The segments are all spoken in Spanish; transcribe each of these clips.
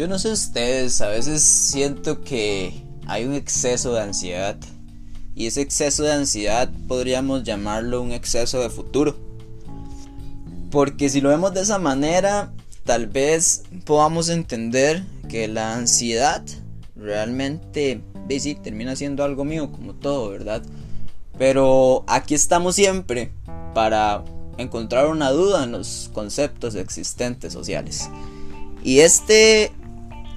Yo no sé ustedes, a veces siento que hay un exceso de ansiedad. Y ese exceso de ansiedad podríamos llamarlo un exceso de futuro. Porque si lo vemos de esa manera, tal vez podamos entender que la ansiedad realmente, sí, termina siendo algo mío, como todo, ¿verdad? Pero aquí estamos siempre para encontrar una duda en los conceptos existentes sociales. Y este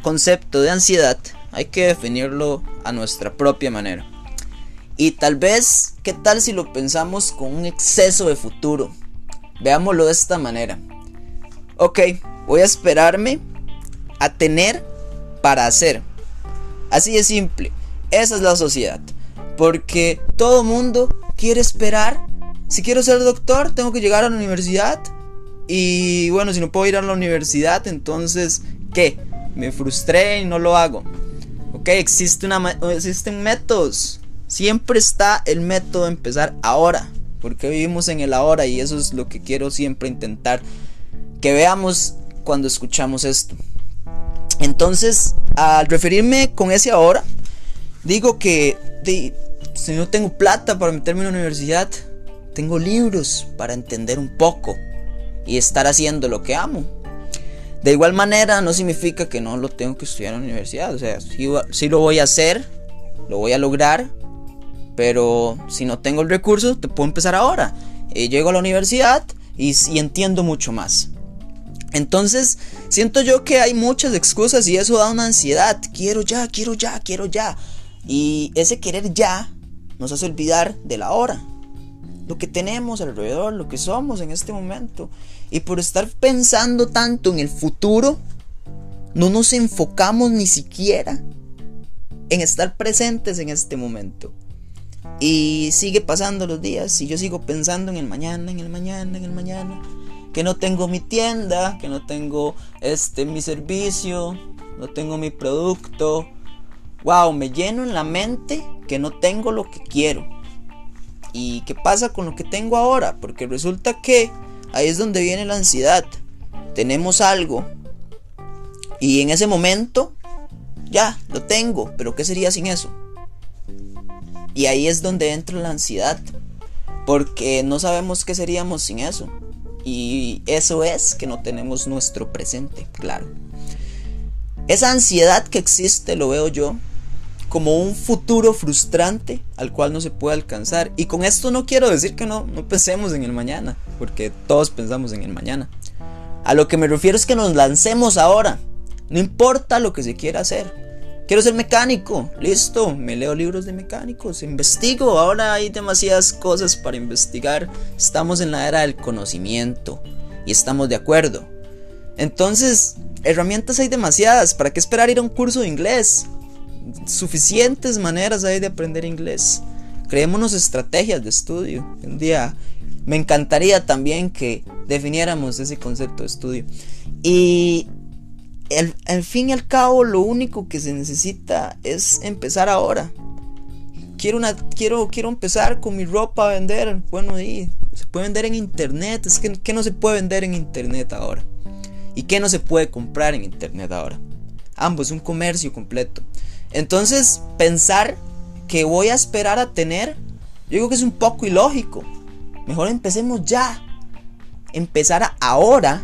concepto de ansiedad hay que definirlo a nuestra propia manera. Y tal vez, ¿qué tal si lo pensamos con un exceso de futuro? Veámoslo de esta manera. Ok, voy a esperarme a tener para hacer. Así de simple. Esa es la sociedad. Porque todo mundo quiere esperar. Si quiero ser doctor, tengo que llegar a la universidad. Y bueno, si no puedo ir a la universidad, entonces, ¿qué? Me frustré y no lo hago. Ok, existe una, existen métodos. Siempre está el método de empezar ahora. Porque vivimos en el ahora y eso es lo que quiero siempre intentar que veamos cuando escuchamos esto. Entonces, al referirme con ese ahora, digo que si no tengo plata para meterme en la universidad, tengo libros para entender un poco y estar haciendo lo que amo. De igual manera, no significa que no lo tengo que estudiar en la universidad. O sea, sí, lo voy a hacer, lo voy a lograr, pero si no tengo el recurso, te puedo empezar ahora. Y llego a la universidad y, y entiendo mucho más. Entonces, siento yo que hay muchas excusas y eso da una ansiedad. Quiero ya, quiero ya, quiero ya. Y ese querer ya nos hace olvidar de la hora. Lo que tenemos alrededor, lo que somos en este momento. Y por estar pensando tanto en el futuro, no nos enfocamos ni siquiera en estar presentes en este momento. Y sigue pasando los días y yo sigo pensando en el mañana, en el mañana, en el mañana. Que no tengo mi tienda, que no tengo este mi servicio, no tengo mi producto, wow, me lleno en la mente que no tengo lo que quiero. ¿Y qué pasa con lo que tengo ahora? Porque resulta que ahí es donde viene la ansiedad. Tenemos algo y en ese momento ya lo tengo, pero ¿qué sería sin eso? Y ahí es donde entra la ansiedad, porque no sabemos qué seríamos sin eso. Y eso es que no tenemos nuestro presente, claro. Esa ansiedad que existe, lo veo yo, como un futuro frustrante al cual no se puede alcanzar. Y con esto no quiero decir que no, no pensemos en el mañana, porque todos pensamos en el mañana. A lo que me refiero es que nos lancemos ahora, no importa lo que se quiera hacer. Quiero ser mecánico, listo, me leo libros de mecánicos, investigo, ahora hay demasiadas cosas para investigar, estamos en la era del conocimiento y estamos de acuerdo. Entonces, herramientas hay demasiadas, ¿para qué esperar ir a un curso de inglés? Suficientes maneras hay de aprender inglés. Creémonos estrategias de estudio. Un día me encantaría también que definiéramos ese concepto de estudio. Y al, fin y al cabo lo único que se necesita es empezar ahora. Quiero, una, quiero, quiero empezar con mi ropa a vender. Bueno, y se puede vender en internet. Es que ¿qué no se puede vender en internet ahora? ¿Y qué no se puede comprar en internet ahora? Ambos, un comercio completo. Entonces, pensar que voy a esperar a tener, yo digo que es un poco ilógico. Mejor empecemos ya. Empezar ahora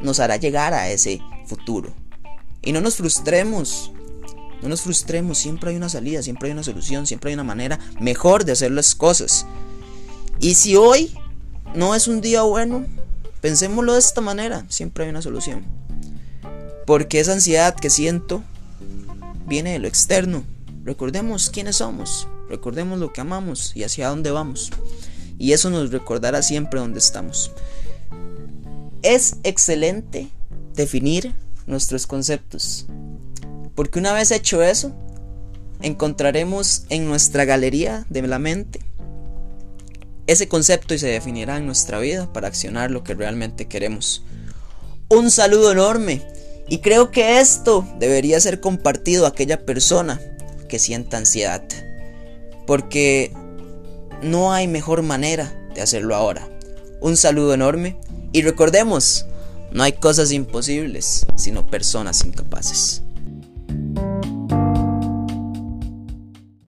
nos hará llegar a ese futuro. Y no nos frustremos. No nos frustremos, siempre hay una salida, siempre hay una solución, siempre hay una manera mejor de hacer las cosas. Y si hoy no es un día bueno, pensémoslo de esta manera, siempre hay una solución. Porque esa ansiedad que siento viene de lo externo. Recordemos quiénes somos, recordemos lo que amamos y hacia dónde vamos. Y eso nos recordará siempre dónde estamos. Es excelente definir nuestros conceptos, porque una vez hecho eso, encontraremos en nuestra galería de la mente ese concepto y se definirá en nuestra vida para accionar lo que realmente queremos. Un saludo enorme y creo que esto debería ser compartido a aquella persona que sienta ansiedad. Porque no hay mejor manera de hacerlo ahora. Un saludo enorme y recordemos, No hay cosas imposibles, sino personas incapaces.